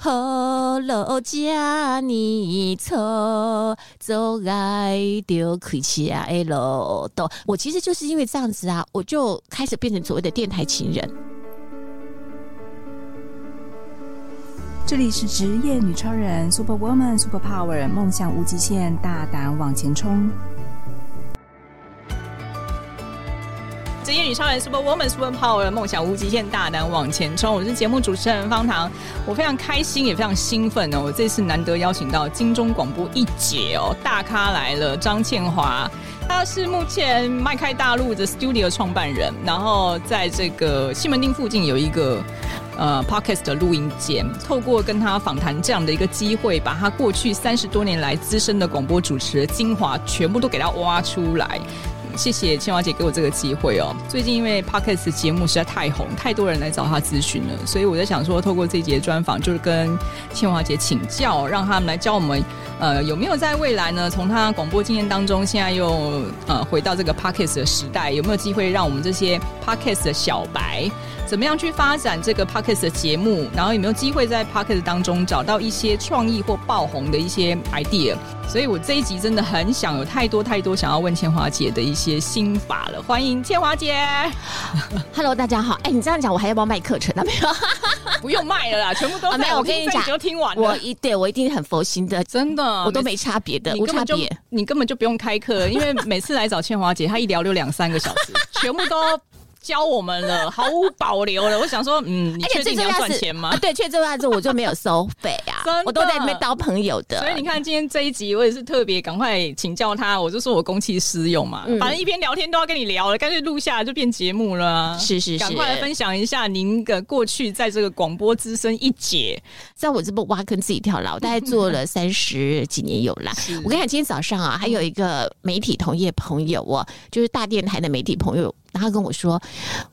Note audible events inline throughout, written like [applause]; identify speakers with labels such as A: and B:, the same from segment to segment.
A: 好老家你错，走爱就开车的路途。我其实就是因为这样子啊，我就开始变成所谓的电台情人。
B: 这里是职业女超人，Super Woman，Super Power，梦想无极限，大胆往前冲。
C: 职业女超人 Super Woman Super Power 的梦想无极限，大胆往前冲！我是节目主持人方糖，我非常开心，也非常兴奋哦！我这次难得邀请到金钟广播一姐哦，大咖来了，张倩华，她是目前迈开大陆的 Studio 创办人，然后在这个西门町附近有一个呃 Podcast 的录音间，透过跟她访谈这样的一个机会，把她过去三十多年来资深的广播主持的精华全部都给她挖出来。谢谢茜华姐给我这个机会哦。最近因为 Podcast 节目实在太红，太多人来找她咨询了，所以我在想说，透过这一节专访，就是跟茜华姐请教，让他们来教我们，呃，有没有在未来呢？从她广播经验当中，现在又呃回到这个 Podcast 的时代，有没有机会让我们这些 Podcast 的小白，怎么样去发展这个 Podcast 的节目？然后有没有机会在 Podcast 当中找到一些创意或爆红的一些 idea？所以我这一集真的很想有太多太多想要问千华姐的一些心法了。欢迎千华姐，[laughs]
A: Hello，大家好。哎、欸，你这样讲，我还要不要卖课程啊？没有，
C: 不用卖了啦，[laughs] 全部都、啊、
A: 没有。我跟你讲，
C: 都听完了。
A: 我一对我一定很佛心的，
C: 真的，
A: 我都没差别的，无差别。
C: 你根本就不用开课，因为每次来找千华姐，她一聊就两三个小时，[laughs] 全部都。教我们了，毫无保留了。我想说，嗯，你确定你要赚钱吗？
A: 啊、对，确这样子我就没有收费啊，[laughs] 我都在那边当朋友的。
C: 所以你看，今天这一集我也是特别赶快请教他，我就说我公器私用嘛，嗯、反正一边聊天都要跟你聊了，干脆录下来就变节目了。
A: 是是是，
C: 赶快来分享一下您的过去在这个广播资深一姐，
A: 在我这不挖坑自己跳牢，大概做了 [laughs] 三十几年有啦。我跟你讲，今天早上啊，还有一个媒体同业朋友哦，就是大电台的媒体朋友。他跟我说：“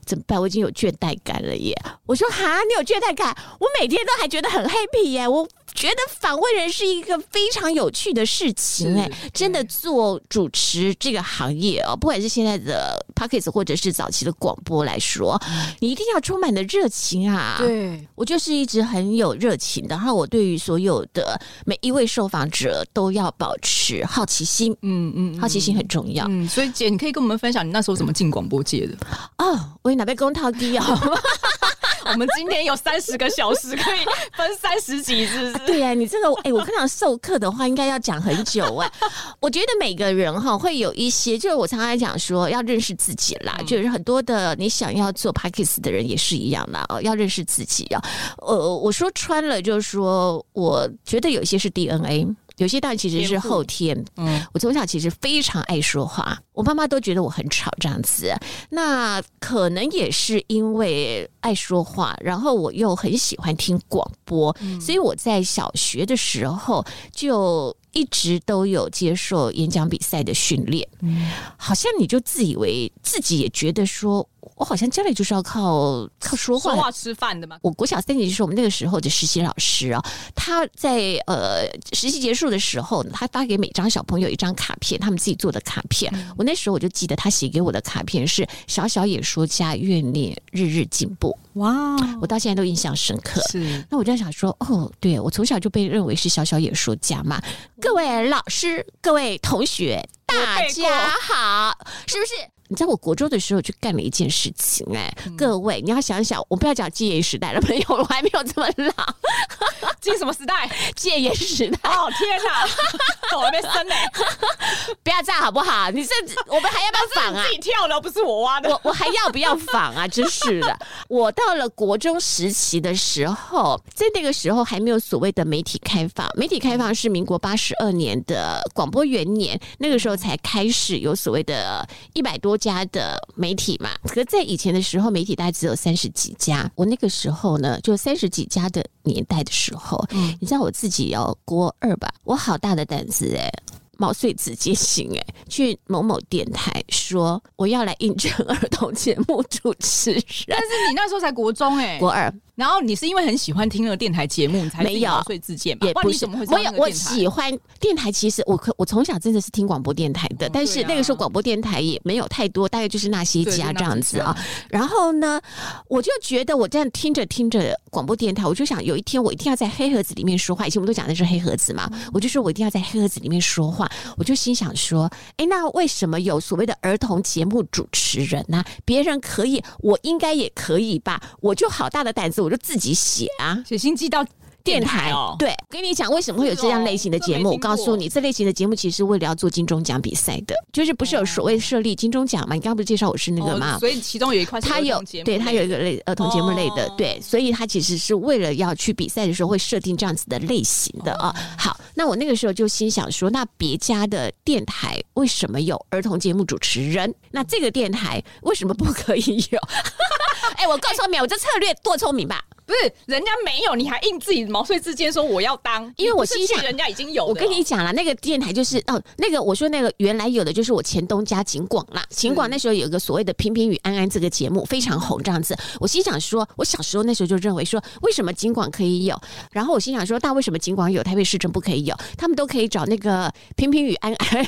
A: 怎么办？我已经有倦怠感了耶！”我说：“哈，你有倦怠感？我每天都还觉得很 happy 耶！我觉得访问人是一个非常有趣的事情哎，真的做主持这个行业哦，不管是现在的 Podcast 或者是早期的广播来说，你一定要充满的热情啊！
C: 对，
A: 我就是一直很有热情的，然后我对于所有的每一位受访者都要保持好奇心，嗯嗯，好奇心很重要。
C: 嗯，所以姐，你可以跟我们分享你那时候怎么进广播界的？
A: 哦，我哪被公套低哦？[laughs]
C: 我们今天有三十个小时可以分三十集，是不是？
A: 对呀、啊，你这个哎、欸，我跟你讲授课的话，应该要讲很久哎。我觉得每个人哈会有一些，就是我常常讲说要认识自己啦，嗯、就是很多的你想要做 Podcast 的人也是一样的哦，要认识自己啊。呃，我说穿了就是说，我觉得有一些是 DNA。有些当然其实是后天，嗯，我从小其实非常爱说话，我妈妈都觉得我很吵这样子。那可能也是因为爱说话，然后我又很喜欢听广播，所以我在小学的时候就一直都有接受演讲比赛的训练。嗯，好像你就自以为自己也觉得说。我好像家里就是要靠靠说话，
C: 说话吃饭的嘛。
A: 我国小三年级是我们那个时候的实习老师啊，他在呃实习结束的时候，他发给每张小朋友一张卡片，他们自己做的卡片。嗯、我那时候我就记得他写给我的卡片是“小小演说家，愿你日日进步”。哇，我到现在都印象深刻。是，那我就在想说，哦，对，我从小就被认为是小小演说家嘛。各位老师，各位同学，大家好，是不是？你在我国中的时候去干了一件事情哎、欸，嗯、各位你要想想，我不要讲戒严时代了，朋友，我还没有这么老。[laughs]
C: 进什么时代？
A: 戒严时代。
C: 哦天哪，我还没生呢。[laughs]
A: 不要这样好不好？你甚至我们还要不要仿 [laughs] 啊？
C: 自己跳的，不是我挖的。
A: 我我还要不要仿啊？真是的。我到了国中时期的时候，在那个时候还没有所谓的媒体开放，媒体开放是民国八十二年的广播元年，那个时候才开始有所谓的一百多家的媒体嘛，可在以前的时候，媒体大概只有三十几家。我那个时候呢，就三十几家的年代的时候，嗯，你知道我自己要国二吧，我好大的胆子哎、欸，毛遂自荐行哎，去某某电台说我要来应征儿童节目主持人。
C: 但是你那时候才国中哎、欸，
A: 国二。
C: 然后你是因为很喜欢听那个电台节目，你才
A: 没有
C: 毛遂自荐嘛？
A: 也不是，我有我喜欢电台。其实我可我从小真的是听广播电台的，但是那个时候广播电台也没有太多，大概就是那些家这样子啊。然后呢，我就觉得我这样听着听着广播电台，我就想有一天我一定要在黑盒子里面说话。以前我们都讲的是黑盒子嘛，我就说我一定要在黑盒子里面说话。我就心想说，哎，那为什么有所谓的儿童节目主持人呢？别人可以，我应该也可以吧？我就好大的胆子，我就自己写啊，
C: 写心机到。电台哦，
A: 对，跟你讲为什么会有这样类型的节目？我告诉你，这类型的节目其实为了要做金钟奖比赛的，就是不是有所谓设立金钟奖嘛？你刚刚不是介绍我是那个吗？
C: 所以其中有一块，
A: 他有对他有一个类儿童节目类的，对，所以他其实是为了要去比赛的时候会设定这样子的类型的啊。好，那我那个时候就心想说，那别家的电台为什么有儿童节目主持人？那这个电台为什么不可以有？[laughs] 哎，我告诉你，我这策略多聪明吧？
C: 不是，人家没有，你还硬自己毛遂自荐说我要当，
A: 因为我心想
C: 人家已经有。
A: 我跟你讲了，那个电台就是哦，那个我说那个原来有的就是我前东家警广啦，警广那时候有一个所谓的《平平与安安》这个节目非常红，这样子。我心想说，我小时候那时候就认为说，为什么警广可以有？然后我心想说，那为什么警广有，台北市政不可以有？他们都可以找那个《平平与安安》，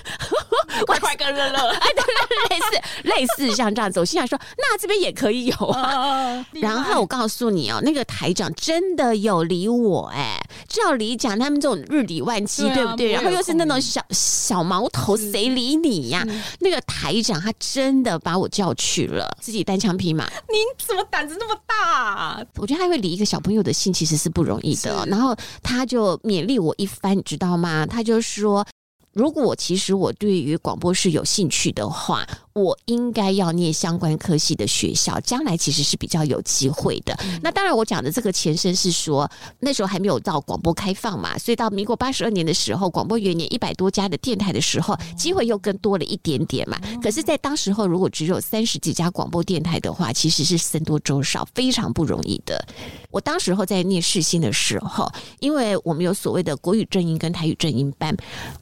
C: 快快跟乐乐，[laughs]
A: 哎，对，类似类似像这样子。我心想说，那这边也可以有啊。然后我告诉你哦，那个。台长真的有理我哎、欸，照理讲他们这种日理万机，对，不对？然后又是那种小小毛头，谁理你呀？那个台长他真的把我叫去了，自己单枪匹马。
C: 您怎么胆子那么大、啊？
A: 我觉得他会理一个小朋友的心，其实是不容易的。然后他就勉励我一番，你知道吗？他就说。如果其实我对于广播是有兴趣的话，我应该要念相关科系的学校，将来其实是比较有机会的。嗯、那当然，我讲的这个前身是说那时候还没有到广播开放嘛，所以到民国八十二年的时候，广播元年一百多家的电台的时候，机会又更多了一点点嘛。可是，在当时候如果只有三十几家广播电台的话，其实是僧多粥少，非常不容易的。我当时候在念世新的时候，因为我们有所谓的国语正音跟台语正音班，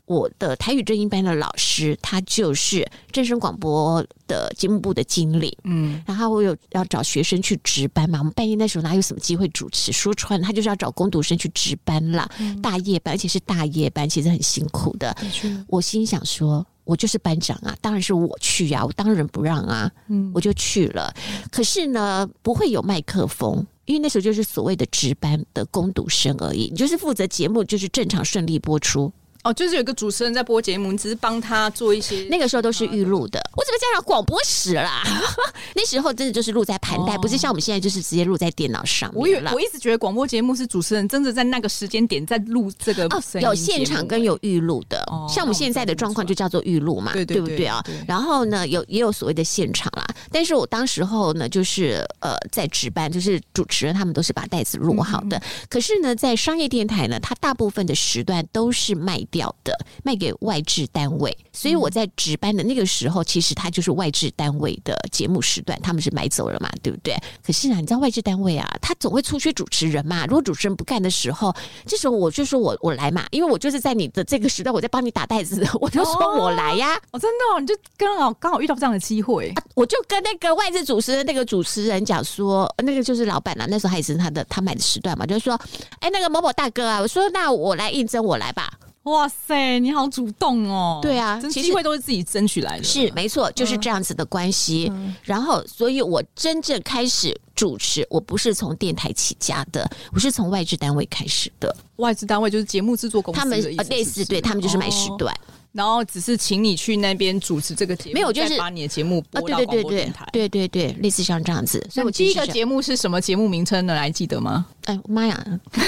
A: 我的。呃，台语正音班的老师，他就是正声广播的节目部的经理，嗯，然后我有要找学生去值班嘛，我们半夜那时候哪有什么机会主持？说穿了，他就是要找工读生去值班啦，嗯、大夜班，而且是大夜班，其实很辛苦的。嗯、我心想说，我就是班长啊，当然是我去呀、啊，我当仁不让啊，嗯，我就去了。可是呢，不会有麦克风，因为那时候就是所谓的值班的工读生而已，你就是负责节目，就是正常顺利播出。
C: 哦，就是有一个主持人在播节目，你只是帮他做一些。[laughs]
A: 那个时候都是预录的，我怎么讲广播史啦？[laughs] 那时候真的就是录在盘带，哦、不是像我们现在就是直接录在电脑上面。
C: 我以我一直觉得广播节目是主持人真的在那个时间点在录这个哦，
A: 有现场跟有预录的。哦、像我们现在的状况就叫做预录嘛，对对，对，对，对不对啊？然后呢，有也有所谓的现场啦。但是我当时候呢，就是呃在值班，就是主持人他们都是把袋子录好的。嗯、可是呢，在商业电台呢，它大部分的时段都是卖掉的，卖。给外置单位，所以我在值班的那个时候，其实它就是外置单位的节目时段，他们是买走了嘛，对不对？可是啊，你知道外置单位啊，他总会出缺主持人嘛。如果主持人不干的时候，这时候我就说我我来嘛，因为我就是在你的这个时段，我在帮你打袋子，我就说我来呀。
C: 哦，真的，哦，你就刚好刚好遇到这样的机会，
A: 啊，我就跟那个外资主持人那个主持人讲说，那个就是老板啊，那时候还是他的他买的时段嘛，就是说，哎，那个某某大哥啊，我说那我来应征，我来吧。
C: 哇塞，你好主动哦！
A: 对啊，
C: 机会都是自己争取来的，
A: 是没错，就是这样子的关系。嗯、然后，所以我真正开始主持，我不是从电台起家的，我是从外资单位开始的。
C: 外资单位就是节目制作公司，
A: 他们类似，对他们就是买时段，哦，
C: 然后只是请你去那边主持这个节目，没有就是把你的节目播到广播电台，
A: 对对对，类似像这样子。所以我
C: 第一个节目是什么节目名称呢？来记得吗？
A: 哎妈呀！[laughs]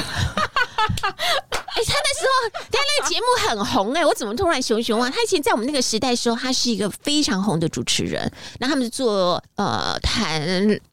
A: 哎、欸，他那时候，他那个节目很红哎、欸，我怎么突然熊熊啊？他以前在我们那个时代的时候，他是一个非常红的主持人。然后他们是做呃谈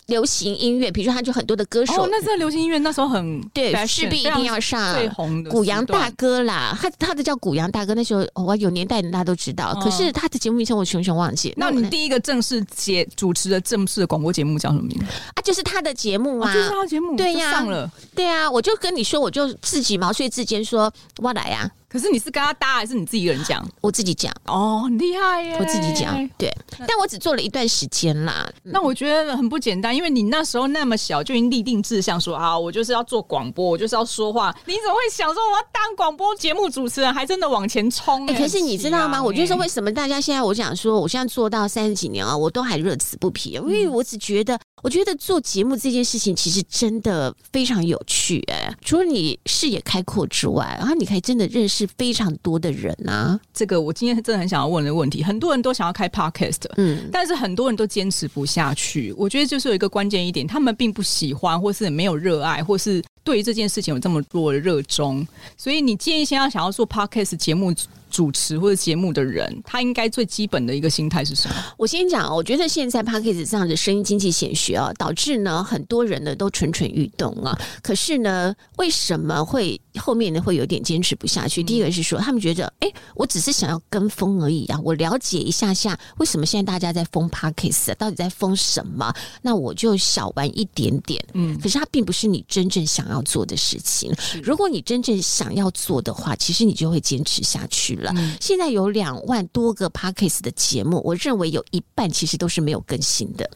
A: 流行音乐，比如说他就很多的歌手。
C: 哦，那这个流行音乐那时候很
A: 对，势必一定要上最红的古阳大哥啦。他他的叫古阳大哥，那时候我、哦、有年代的大家都知道。可是他的节目名称我熊熊忘记。
C: 那你第一个正式节主持的正式的广播节目叫什么名字
A: 啊？就是他的节目啊，
C: 哦、就是他的节目。对呀，上了。
A: 对啊，我就跟你说，我就自己毛遂自荐说，说我来呀、啊。
C: 可是你是跟他搭，还是你自己一个人讲？
A: 我自己讲。
C: 哦，很厉害耶！
A: 我自己讲，对。但我只做了一段时间啦。
C: 那我觉得很不简单，因为你那时候那么小，就已经立定志向说啊，我就是要做广播，我就是要说话。你怎么会想说我要当广播节目主持人，还真的往前冲？哎、
A: 欸，可是你知道吗？我就说为什么大家现在我想说，我现在做到三十几年啊，我都还乐此不疲，因为我只觉得。我觉得做节目这件事情其实真的非常有趣哎，除了你视野开阔之外，然后你可以真的认识非常多的人啊。
C: 这个我今天真的很想要问的问题，很多人都想要开 podcast，嗯，但是很多人都坚持不下去。我觉得就是有一个关键一点，他们并不喜欢，或是没有热爱，或是对于这件事情有这么多的热衷。所以你建议现在想要做 podcast 节目主持或者节目的人，他应该最基本的一个心态是什么？
A: 我先讲，我觉得现在 Podcast 这样的声音经济显学啊，导致呢很多人呢都蠢蠢欲动啊。可是呢，为什么会后面呢会有点坚持不下去？嗯、第一个是说，他们觉得，哎，我只是想要跟风而已啊。我了解一下下，为什么现在大家在疯 Podcast，到底在疯什么？那我就小玩一点点。嗯，可是它并不是你真正想要做的事情。如果你真正想要做的话，其实你就会坚持下去了。嗯、现在有两万多个 Podcast 的节目，我认为有一半其实都是没有更新的。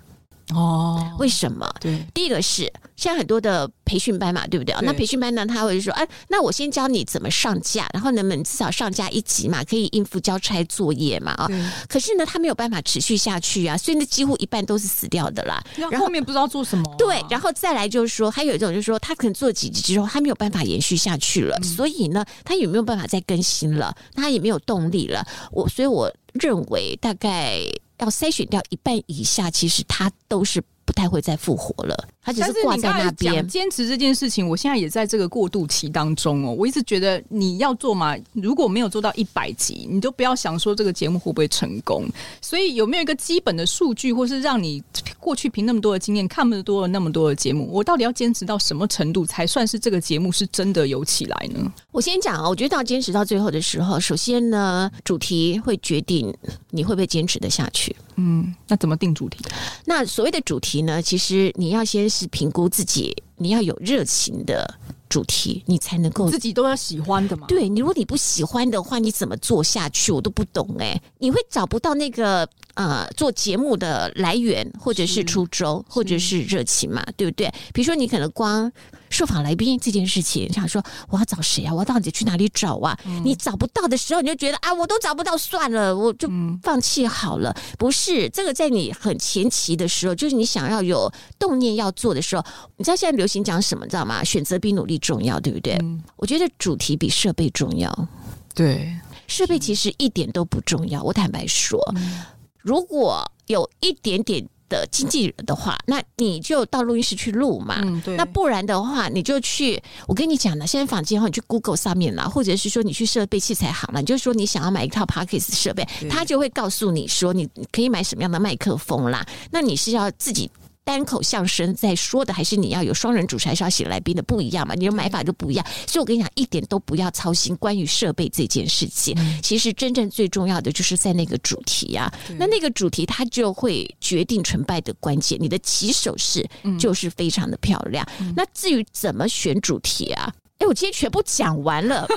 A: 哦，为什么？对，第一个是现在很多的培训班嘛，对不对？对，那培训班呢，他会说，哎，那我先教你怎么上架，然后能不能至少上架一集嘛，可以应付交差作业嘛？啊，可是呢，他没有办法持续下去啊，所以那几乎一半都是死掉的啦。
C: 然后后面不知道做什么、啊。
A: 对，然后再来就是说，还有一种就是说，他可能做几集之后，他没有办法延续下去了，嗯、所以呢，他也没有办法再更新了，他也没有动力了。我所以我认为大概。要筛选掉一半以下，其实它都是不太会再复活了。他只是挂在那边。
C: 坚持这件事情，我现在也在这个过渡期当中哦。我一直觉得你要做嘛，如果没有做到一百集，你就不要想说这个节目会不会成功。所以有没有一个基本的数据，或是让你过去凭那么多的经验，看那么多那么多的节目，我到底要坚持到什么程度，才算是这个节目是真的有起来呢？
A: 我先讲啊，我觉得到坚持到最后的时候，首先呢，主题会决定你会不会坚持的下去。
C: 嗯，那怎么定主题？
A: 那所谓的主题呢，其实你要先是评估自己，你要有热情的主题，你才能够
C: 自己都要喜欢的嘛。
A: 对，你如果你不喜欢的话，你怎么做下去？我都不懂哎、欸，你会找不到那个。呃，做节目的来源，或者是初衷，或者是热情嘛，对不对？比如说，你可能光受访来宾这件事情，想说我要找谁啊？我到底去哪里找啊？嗯、你找不到的时候，你就觉得啊，我都找不到，算了，我就放弃好了。嗯、不是这个，在你很前期的时候，就是你想要有动念要做的时候，你知道现在流行讲什么？知道吗？选择比努力重要，对不对？嗯、我觉得主题比设备重要。
C: 对，
A: 设备其实一点都不重要。我坦白说。嗯如果有一点点的经纪人的话，那你就到录音室去录嘛。嗯，对。那不然的话，你就去。我跟你讲呢，现在房间的话，你去 Google 上面啦，或者是说你去设备器材行了，你就说你想要买一套 Podcast 设备，他就会告诉你说你可以买什么样的麦克风啦。那你是要自己。单口相声在说的，还是你要有双人主持，还是要请来宾的不一样嘛？你的买法就不一样，所以我跟你讲，一点都不要操心关于设备这件事情。其实真正最重要的就是在那个主题啊，那那个主题它就会决定成败的关键。你的起手式就是非常的漂亮。那至于怎么选主题啊？哎，我今天全部讲完了。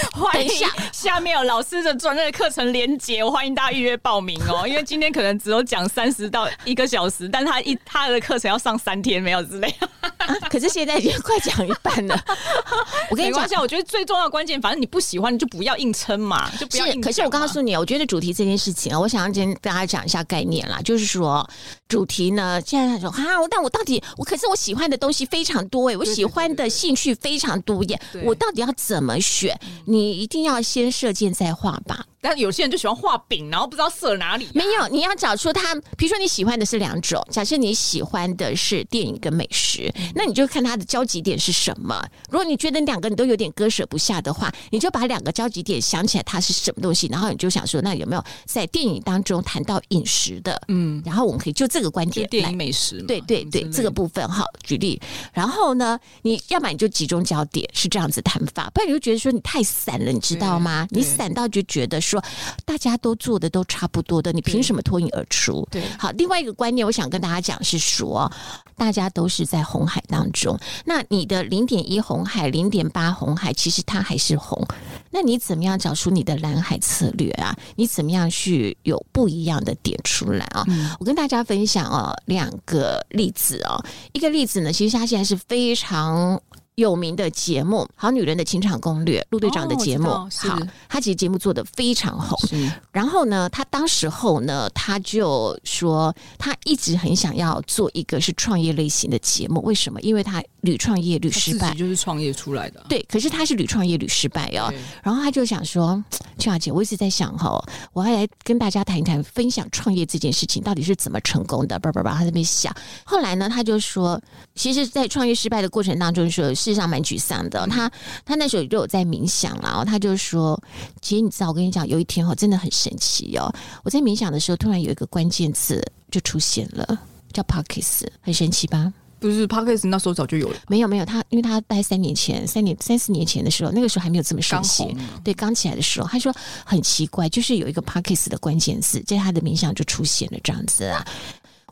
A: [laughs] 等一下，
C: 下面有老师的专业课程连接，我欢迎大家预约报名哦。[laughs] 因为今天可能只有讲三十到一个小时，但他一他的课程要上三天，没有之类。
A: 啊、可是现在已经快讲一半了。[laughs] 我跟你讲一下，
C: 我觉得最重要的关键，反正你不喜欢，你就不要硬撑嘛，就不要硬。
A: 可是我告诉你，我觉得主题这件事情啊，我想要今天跟大家讲一下概念啦，就是说主题呢，现在他说哈，但我到底我可是我喜欢的东西非常多哎，我喜欢的兴趣非常多耶，我到底要怎么选？你一定要先射箭再画吧。
C: 但有些人就喜欢画饼，然后不知道射哪里啊。
A: 没有，你要找出他，比如说你喜欢的是两种，假设你喜欢的是电影跟美食，那你就看它的交集点是什么。如果你觉得两个你都有点割舍不下的话，你就把两个交集点想起来它是什么东西，然后你就想说，那有没有在电影当中谈到饮食的？嗯，然后我们可以就这个观点，
C: 电影美食，
A: 对对对，这个部分哈，举例。然后呢，你要么你就集中焦点是这样子谈法，不然你就觉得说你太散了，你知道吗？你散到就觉得说。大家都做的都差不多的，你凭什么脱颖而出？对，好，另外一个观念，我想跟大家讲是说，大家都是在红海当中，那你的零点一红海、零点八红海，其实它还是红。那你怎么样找出你的蓝海策略啊？你怎么样去有不一样的点出来啊？嗯、我跟大家分享哦，两个例子哦。一个例子呢，其实它现在是非常。有名的节目《好女人的情场攻略》，陆队长的节目，哦、好，他其实节目做的非常红。然后呢，他当时候呢，他就说他一直很想要做一个是创业类型的节目。为什么？因为他屡创业屡失败，
C: 就是创业出来的。
A: 对，可是他是屡创业屡失败哦。然后他就想说，秋雅姐，我一直在想哈，我要来跟大家谈一谈，分享创业这件事情到底是怎么成功的。叭叭叭，他在那边想。后来呢，他就说，其实，在创业失败的过程当中，说是。实际上蛮沮丧的，他他那时候就有在冥想了，然后他就说：“姐，你知道我跟你讲，有一天哦，真的很神奇哦，我在冥想的时候，突然有一个关键词就出现了，叫 Podcast，很神奇吧？
C: 不是 Podcast，那时候早就有了。
A: 没有没有，他因为他大概三年前、三年三四年前的时候，那个时候还没有这么盛行，对，刚起来的时候，他说很奇怪，就是有一个 Podcast 的关键字，在他的冥想就出现了这样子啊。”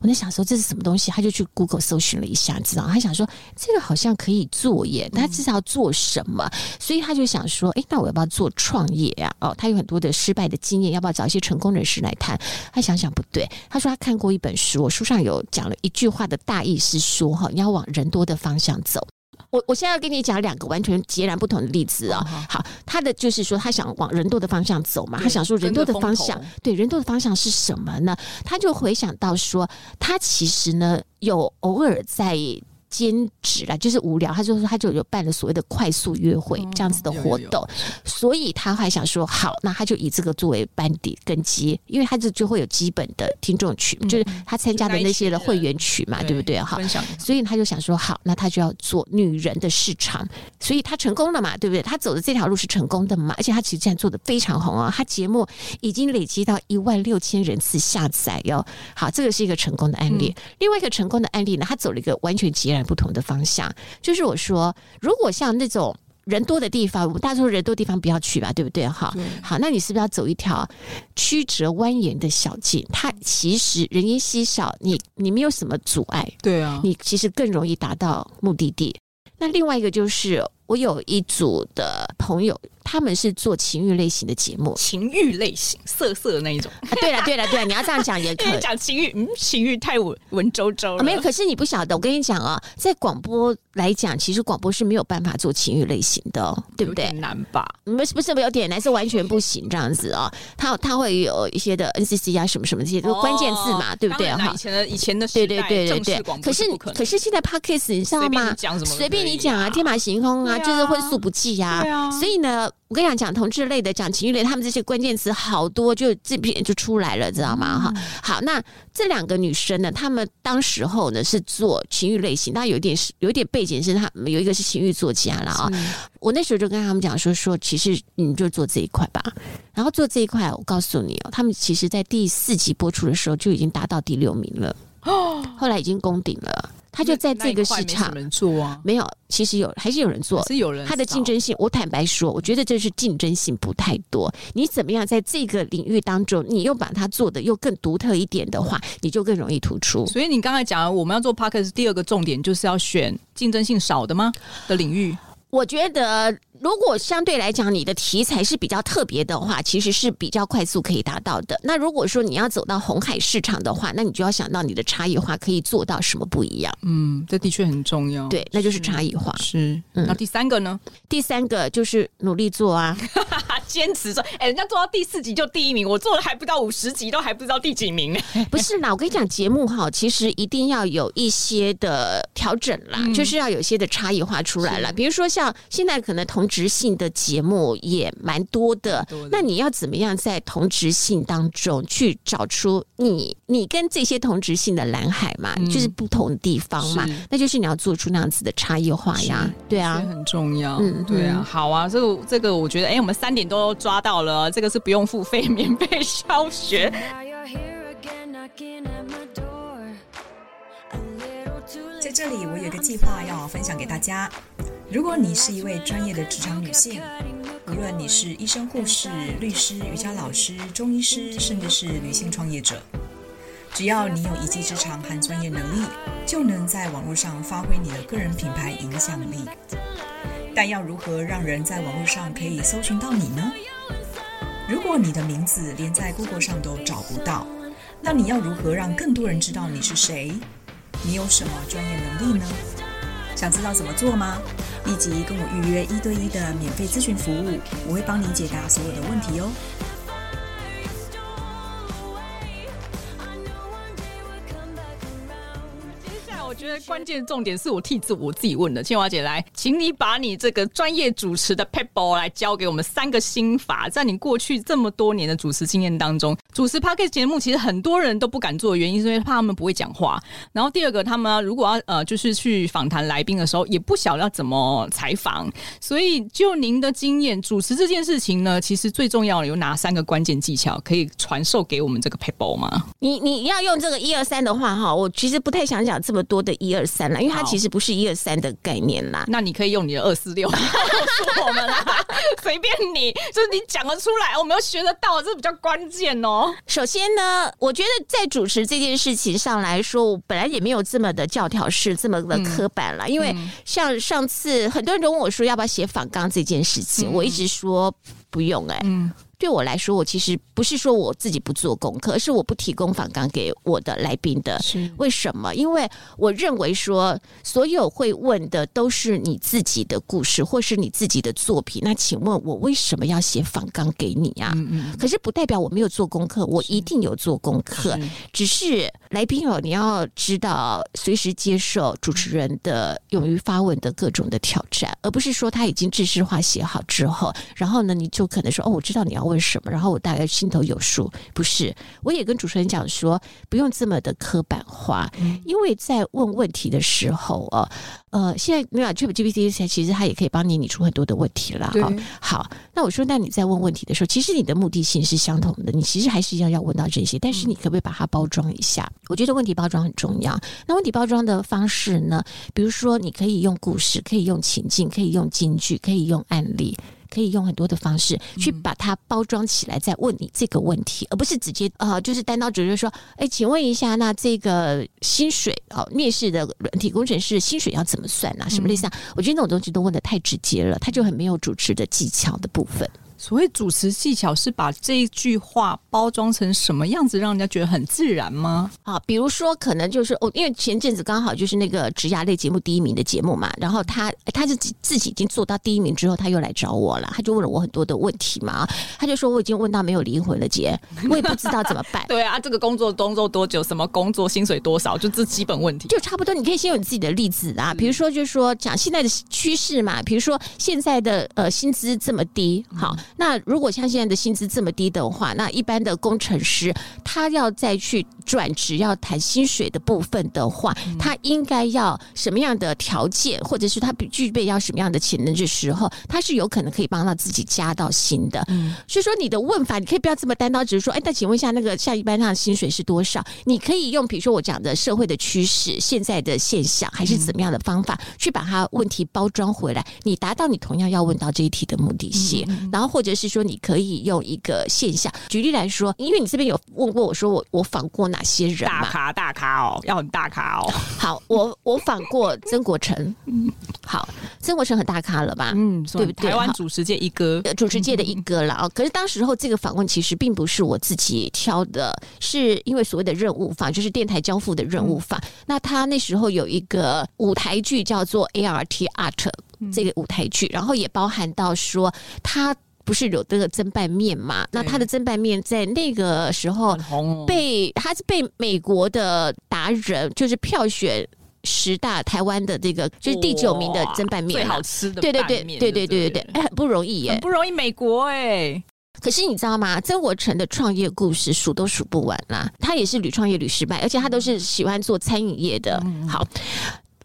A: 我在想说这是什么东西，他就去 Google 搜寻了一下，知道？他想说这个好像可以做耶，他至少要做什么？所以他就想说，哎，那我要不要做创业呀？哦，他有很多的失败的经验，要不要找一些成功人士来谈？他想想不对，他说他看过一本书，书上有讲了一句话的大意是说，哈，你要往人多的方向走。我我现在要跟你讲两个完全截然不同的例子啊、哦。Uh. 好，他的就是说，他想往人多的方向走嘛。他想说，人多的方向，对，人多的方向是什么呢？他就回想到说，他其实呢，有偶尔在。兼职啦，就是无聊，他就说他就有办了所谓的快速约会这样子的活动，哦、所以他还想说好，那他就以这个作为班底根基，因为他就就会有基本的听众群，嗯、就是他参加的那些的会员群嘛，对不对？哈，所以他就想说好，那他就要做女人的市场，所以他成功了嘛，对不对？他走的这条路是成功的嘛，而且他其实现在做的非常红啊，他节目已经累积到一万六千人次下载哟。好，这个是一个成功的案例。嗯、另外一个成功的案例呢，他走了一个完全截然。不同的方向，就是我说，如果像那种人多的地方，我们大多数人多的地方不要去吧，对不对？哈，好，那你是不是要走一条曲折蜿蜒的小径？它其实人烟稀少，你你没有什么阻碍，
C: 对啊，
A: 你其实更容易达到目的地。那另外一个就是，我有一组的朋友。他们是做情欲类型的节目，
C: 情欲类型，色色的那一种。
A: 啊，对了，对了，对了，你要这样讲也可以 [laughs]
C: 讲情欲，嗯，情欲太文文绉绉了。
A: 没有，可是你不晓得，我跟你讲啊，在广播来讲，其实广播是没有办法做情欲类型的，对不对？
C: 难吧？
A: 不是，不是，有点难，是完全不行这样子哦。他他会有一些的 NCC 啊，什么什么这些都关键字嘛，对不对？哈，
C: 以前的以前的
A: 对对对对对。可是可是现在 Podcast 你知道吗？随便你讲啊，天马行空啊，就是荤素不忌呀。所以呢。我跟你讲，讲同志类的，讲情欲类，他们这些关键词好多，就这边就出来了，知道吗？哈、嗯，好，那这两个女生呢，她们当时候呢是做情欲类型，当然有一点是有一点背景，是她有一个是情欲作家了啊。是我那时候就跟他们讲说，说其实你就做这一块吧，然后做这一块，我告诉你哦，他们其实在第四集播出的时候就已经达到第六名了，哦，后来已经攻顶了。他就在这个市场，没，做啊、没有，其实有，还是有人做，
C: 是有人。
A: 他的竞争性，我坦白说，我觉得这是竞争性不太多。你怎么样在这个领域当中，你又把它做的又更独特一点的话，你就更容易突出。
C: 所以你刚才讲，我们要做 p a r k e t 第二个重点就是要选竞争性少的吗的领域？
A: 我觉得。如果相对来讲，你的题材是比较特别的话，其实是比较快速可以达到的。那如果说你要走到红海市场的话，那你就要想到你的差异化可以做到什么不一样。
C: 嗯，这的确很重要。
A: 对，那就是差异化。
C: 是。嗯，那第三个呢？
A: 第三个就是努力做啊，[laughs]
C: 坚持做。哎，人家做到第四集就第一名，我做了还不到五十集，都还不知道第几名呢。[laughs]
A: 不是啦，我跟你讲，节目哈，其实一定要有一些的调整啦，嗯、就是要有一些的差异化出来了。比如说像现在可能同质性的节目也蛮多的，多的，那你要怎么样在同质性当中去找出你你跟这些同质性的蓝海嘛，嗯、就是不同的地方嘛，那就是你要做出那样子的差异化呀，对啊，
C: 很重要，嗯，对啊，好啊，这个这个我觉得，哎、欸，我们三点都抓到了，这个是不用付费，[laughs] 免费教学。
B: 在这里，我有个计划要分享给大家。如果你是一位专业的职场女性，无论你是医生、护士、律师、瑜伽老师、中医师，甚至是女性创业者，只要你有一技之长和专业能力，就能在网络上发挥你的个人品牌影响力。但要如何让人在网络上可以搜寻到你呢？如果你的名字连在 Google 上都找不到，那你要如何让更多人知道你是谁？你有什么专业能力呢？想知道怎么做吗？立即跟我预约一对一的免费咨询服务，我会帮你解答所有的问题哦。
C: 我觉得关键重点是我替自我自己问的，千华姐来，请你把你这个专业主持的撇步来教给我们三个心法，在你过去这么多年的主持经验当中，主持 Podcast 节目其实很多人都不敢做的原因，是因为怕他们不会讲话。然后第二个，他们如果要呃就是去访谈来宾的时候，也不晓得要怎么采访。所以就您的经验，主持这件事情呢，其实最重要的有哪三个关键技巧可以传授给我们这个撇步吗？
A: 你你要用这个一二三的话哈，我其实不太想讲这么多。的一二三啦，因为它其实不是一二三的概念啦。
C: 那你可以用你的二四六 [laughs] 告诉我们啦，[laughs] 随便你，就是你讲得出来，我们要学得到，这比较关键哦。
A: 首先呢，我觉得在主持这件事情上来说，我本来也没有这么的教条式，这么的刻板了。嗯、因为像上次很多人都问我说要不要写访纲这件事情，嗯、我一直说不用哎、欸。嗯对我来说，我其实不是说我自己不做功课，而是我不提供访纲给我的来宾的。是为什么？因为我认为说，所有会问的都是你自己的故事，或是你自己的作品。那请问我为什么要写访纲给你啊？嗯嗯。可是不代表我没有做功课，我一定有做功课。是只是来宾哦，你要知道随时接受主持人的勇于发问的各种的挑战，而不是说他已经知识化写好之后，然后呢，你就可能说哦，我知道你要。问什么？然后我大概心头有数。不是，我也跟主持人讲说，不用这么的刻板化，嗯、因为在问问题的时候啊，呃，现在没有 ChatGPT，其实它也可以帮你拟出很多的问题了。哈好，那我说，那你在问问题的时候，其实你的目的性是相同的，你其实还是一样要问到这些，但是你可不可以把它包装一下？嗯、我觉得问题包装很重要。那问题包装的方式呢？比如说，你可以用故事，可以用情境，可以用金句，可以用案例。可以用很多的方式去把它包装起来，再问你这个问题，而不是直接啊、呃，就是单刀直入说，哎，请问一下，那这个薪水哦，面试的软体工程师薪水要怎么算呢、啊？什么类似啊？我觉得那种东西都问的太直接了，他就很没有主持的技巧的部分。
C: 所谓主持技巧是把这一句话包装成什么样子，让人家觉得很自然吗？
A: 啊，比如说可能就是哦，因为前阵子刚好就是那个职涯类节目第一名的节目嘛，然后他他是自己已经做到第一名之后，他又来找我了，他就问了我很多的问题嘛，他就说我已经问到没有灵魂了姐，我也不知道怎么办。[laughs]
C: 对啊，这个工作工作多久？什么工作？薪水多少？就这基本问题，
A: 就差不多。你可以先有你自己的例子啊，比如说就是说讲现在的趋势嘛，比如说现在的呃薪资这么低，好，那如果像现在的薪资这么低的话，那一般的工程师他要再去转职，要谈薪水的部分的话，他应该要什么样的条件，或者是他具备要什么样的潜能的时候，他是有可能可以帮到自己加到薪的。嗯，所以说你的问法，你可以不要这么单刀直入说，哎，那请问一下，那个像一般上的薪水是多少？你可以用比如说我讲的社会的趋势、现在的现象，还是怎么样的方法去把它问题包装回来，你达到你同样要问到这一题的目的性，然后或者是说你可以用一个现象举例来说，因为你这边有问过我说我我访过哪些人？
C: 大咖大咖哦，要很大咖哦。
A: 好，我我访过曾国城，好，曾国成很大咖了吧？嗯，对不对？
C: 台湾主持界一哥，
A: 主持界的一哥了啊。可是当时候这个访问其实并不是我自己挑的，是因为所谓的任务访，就是电台交付的任务访。那他那时候有一个舞台剧叫做 ART Art 这个舞台剧，然后也包含到说他。不是有这个蒸拌面嘛？那他的蒸拌面在那个时候被他是被美国的达人就是票选十大台湾的这个就是第九名的蒸拌面，
C: 最好吃的。
A: 对对对对对对对对，哎，很不容易耶，
C: 很不容易。美国哎，
A: 可是你知道吗？曾国城的创业故事数都数不完啦。他也是屡创业屡失败，而且他都是喜欢做餐饮业的。好，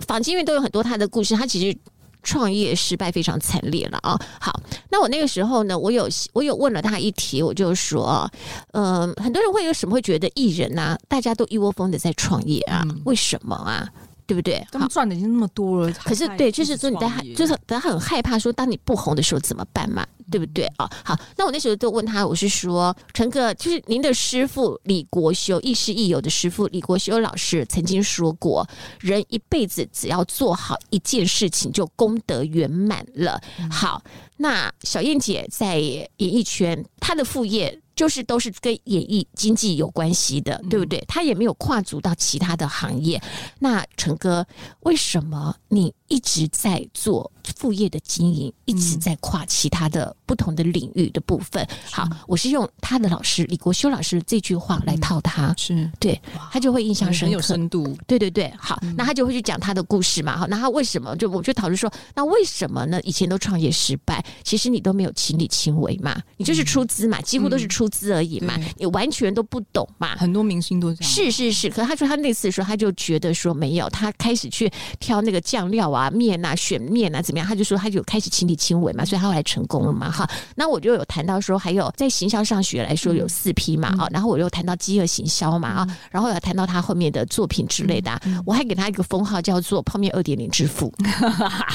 A: 坊间都有很多他的故事。他其实。创业失败非常惨烈了啊！好，那我那个时候呢，我有我有问了他一题，我就说，嗯、呃，很多人会有什么会觉得艺人啊，大家都一窝蜂的在创业啊，嗯、为什么啊？对不对？
C: 他们赚的已经那么多了，
A: 可是对，就是说你在，就是他很害怕说，当你不红的时候怎么办嘛？对不对啊？好，那我那时候就问他，我是说，陈哥，就是您的师傅李国修，亦师亦友的师傅李国修老师曾经说过，人一辈子只要做好一件事情，就功德圆满了。好，那小燕姐在演艺圈，她的副业。就是都是跟演艺经济有关系的，对不对？他也没有跨足到其他的行业。那陈哥，为什么你一直在做副业的经营，一直在跨其他的不同的领域的部分？好，我是用他的老师李国修老师这句话来套他，是对，他就会印象深刻，
C: 很有深度。
A: 对对对，好，那他就会去讲他的故事嘛。好，那他为什么？就我就讨论说，那为什么呢？以前都创业失败，其实你都没有亲力亲为嘛，你就是出资嘛，几乎都是出。出资而已嘛，你完全都不懂嘛。
C: 很多明星都这样。
A: 是是是，可是他说他那次的时候，他就觉得说没有，他开始去挑那个酱料啊、面啊、选面啊怎么样，他就说他就开始亲力亲为嘛，所以他后来成功了嘛。哈，那我就有谈到说，还有在行销上学来说有四批嘛啊，然后我又谈到饥饿行销嘛啊，然后有谈到他后面的作品之类的，我还给他一个封号叫做“泡面二点零之父”，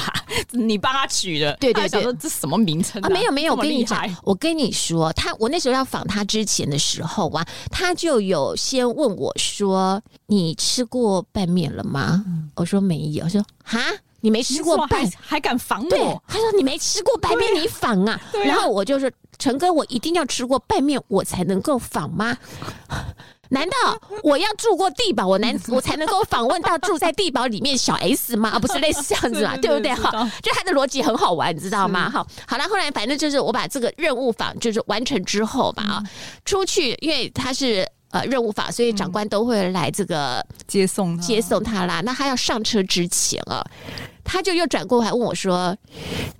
A: [laughs]
C: 你帮他取的，
A: 对对对，
C: 说这什么名称
A: 啊？没有没有，我跟你讲，我跟你说，他我那时候要访。他之前的时候啊，他就有先问我说：“你吃过拌面了吗？”嗯、我说没有。我说：“哈，你没吃过拌
C: 还，还敢防我？”
A: 对，他说：“你没吃过拌面，你防啊？”然后我就说：“陈哥，我一定要吃过拌面，我才能够防吗？”难道我要住过地堡，我难我才能够访问到住在地堡里面小 S 吗？啊不是 [laughs] 类似这样子嘛，对不对？哈，就他的逻辑很好玩，你知道吗？好，好了，后来反正就是我把这个任务访就是完成之后吧，啊，出去，因为他是呃任务法，所以长官都会来这个
C: 接送
A: 接送他啦。那他要上车之前啊，他就又转过来问我说：“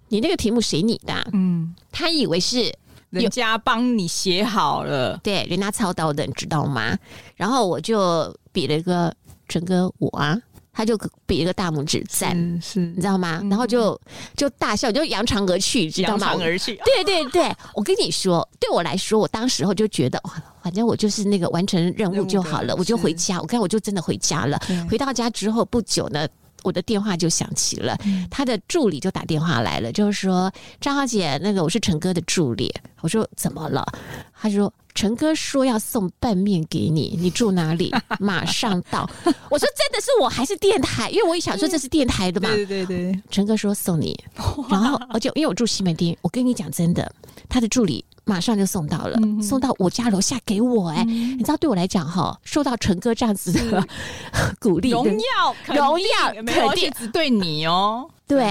A: 你那个题目谁拟的？”嗯，他以为是。
C: 人家帮你写好了，
A: 对，人家操刀的，你知道吗？然后我就比了一个整个我啊，他就比一个大拇指赞，是，你知道吗？然后就就大笑，就扬长而去，知道吗？
C: 扬长而去。[laughs]
A: 对对对，我跟你说，对我来说，我当时候就觉得，反正我就是那个完成任务就好了，我就回家。我看我就真的回家了。回到家之后不久呢。我的电话就响起了，他的助理就打电话来了，就是说张小姐，那个我是陈哥的助理。我说怎么了？他说陈哥说要送拌面给你，你住哪里？[laughs] 马上到。我说真的是我还是电台？因为我也想说这是电台的嘛。
C: 对对对。
A: 陈哥说送你，[laughs] 然后而且因为我住西门町，我跟你讲真的，他的助理。马上就送到了，嗯、送到我家楼下给我哎、你知道对我来讲哈，受到陈哥这样子的 [laughs] 鼓励、
C: 荣耀、荣耀，肯定只对你哦，
A: 对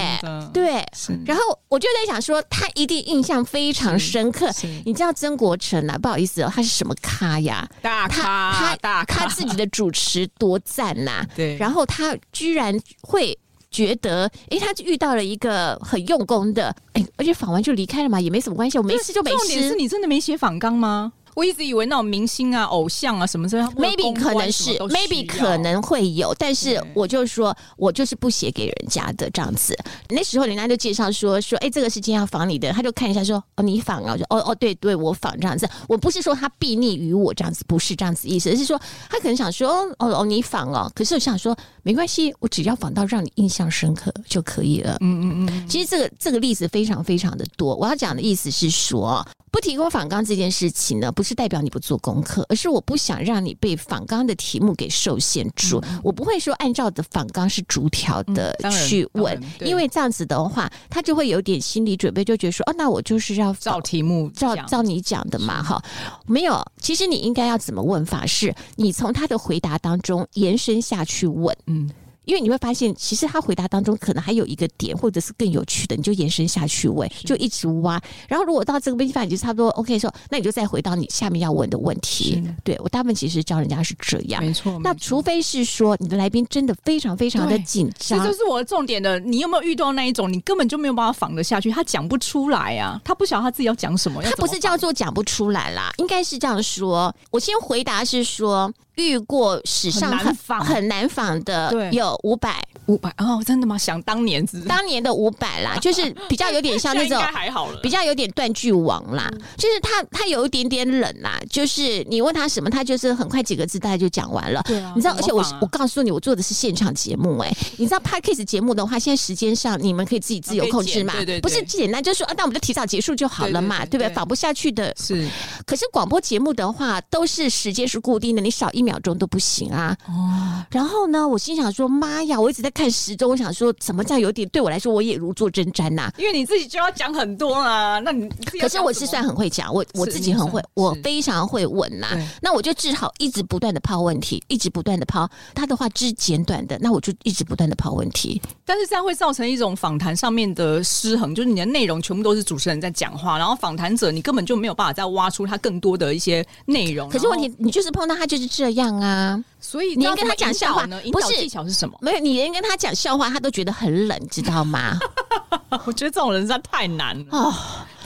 A: 对。然后我就在想说，他一定印象非常深刻。你知道曾国成啊，不好意思哦，他是什么咖呀？
C: 大咖，他大咖，
A: 他自己的主持多赞呐、啊！[laughs]
C: 对，
A: 然后他居然会。觉得，哎、他就遇到了一个很用功的，哎、而且访完就离开了嘛，也没什么关系，我没事就没事。
C: 重点是你真的没写访纲吗？我一直以为那种明星啊、偶像啊什么之类，[laughs]
A: maybe 可能是，maybe 可能会有，但是我就说，我就是不写给人家的这样子。那时候人家就介绍说说，哎、欸，这个时间要访你的，他就看一下说，哦，你访啊，就哦哦，对对，我访这样子。我不是说他避逆于我这样子，不是这样子意思，而是说他可能想说，哦哦，你访哦，可是我想说，没关系，我只要访到让你印象深刻就可以了。嗯嗯嗯。其实这个这个例子非常非常的多。我要讲的意思是说，不提供访纲这件事情呢，不是代表你不做功课，而是我不想让你被访纲的题目给受限住。嗯、我不会说按照的访纲是逐条的去问，嗯、因为这样子的话，他就会有点心理准备，就觉得说，哦，那我就是要
C: 照题目，
A: 照照你讲的嘛，哈，没有。其实你应该要怎么问法？是你从他的回答当中延伸下去问，嗯。因为你会发现，其实他回答当中可能还有一个点，或者是更有趣的，你就延伸下去问，就一直挖。然后如果到这个地方已经差不多 OK 的时候，那你就再回到你下面要问的问题。对我大部分其实教人家是这样，
C: 没错。
A: 那除非是说你的来宾真的非常非常的紧张，
C: 这就是我的重点的。你有没有遇到那一种，你根本就没有办法仿得下去，他讲不出来啊，他不晓得他自己要讲什么。
A: 他不是叫做讲不出来啦，应该是这样说。我先回答是说，遇过史上很很难访的有五百。
C: 五百哦，真的吗？想当年
A: 当年的五百啦，[laughs] 就是比较有点像那
C: 种，还好了，
A: 比较有点断句王啦，嗯、就是他他有一点点冷啦，就是你问他什么，他就是很快几个字大概就讲完了。对啊，你知道，而且我我告诉你，我做的是现场节目哎、欸，你知道 Podcast 节目的话，现在时间上你们可以自己自由控制嘛，对对，对，不是简单就是说啊，那我们就提早结束就好了嘛，对不对？仿不下去的。
C: 是，
A: 可是广播节目的话都是时间是固定的，你少一秒秒钟都不行啊。哦，然后呢，我心想说，妈呀，我一直在看时钟，我想说怎么这样有点对我来说我也如坐针毡呐，
C: 因为你自己就要讲很多啊，那你
A: 可是我是算很会讲，我我自己很会，我非常会问呐，那我就只好一直不断的抛问题，一直不断的抛，他的话之简短的，那我就一直不断的抛问题，
C: 但是这样会造成一种访谈上面的失衡，就是你的内容全部都是主持人在讲话，然后访谈者你根本就没有办法再挖出他更多的一些内容，
A: 可是问题你就是碰到他就是这样啊。
C: 所以
A: 你连跟他讲笑话呢？
C: 不是技巧是什么？
A: 没有，你连跟他讲笑话，他都觉得很冷，知道吗？[laughs]
C: 我觉得这种人实在太难了哦，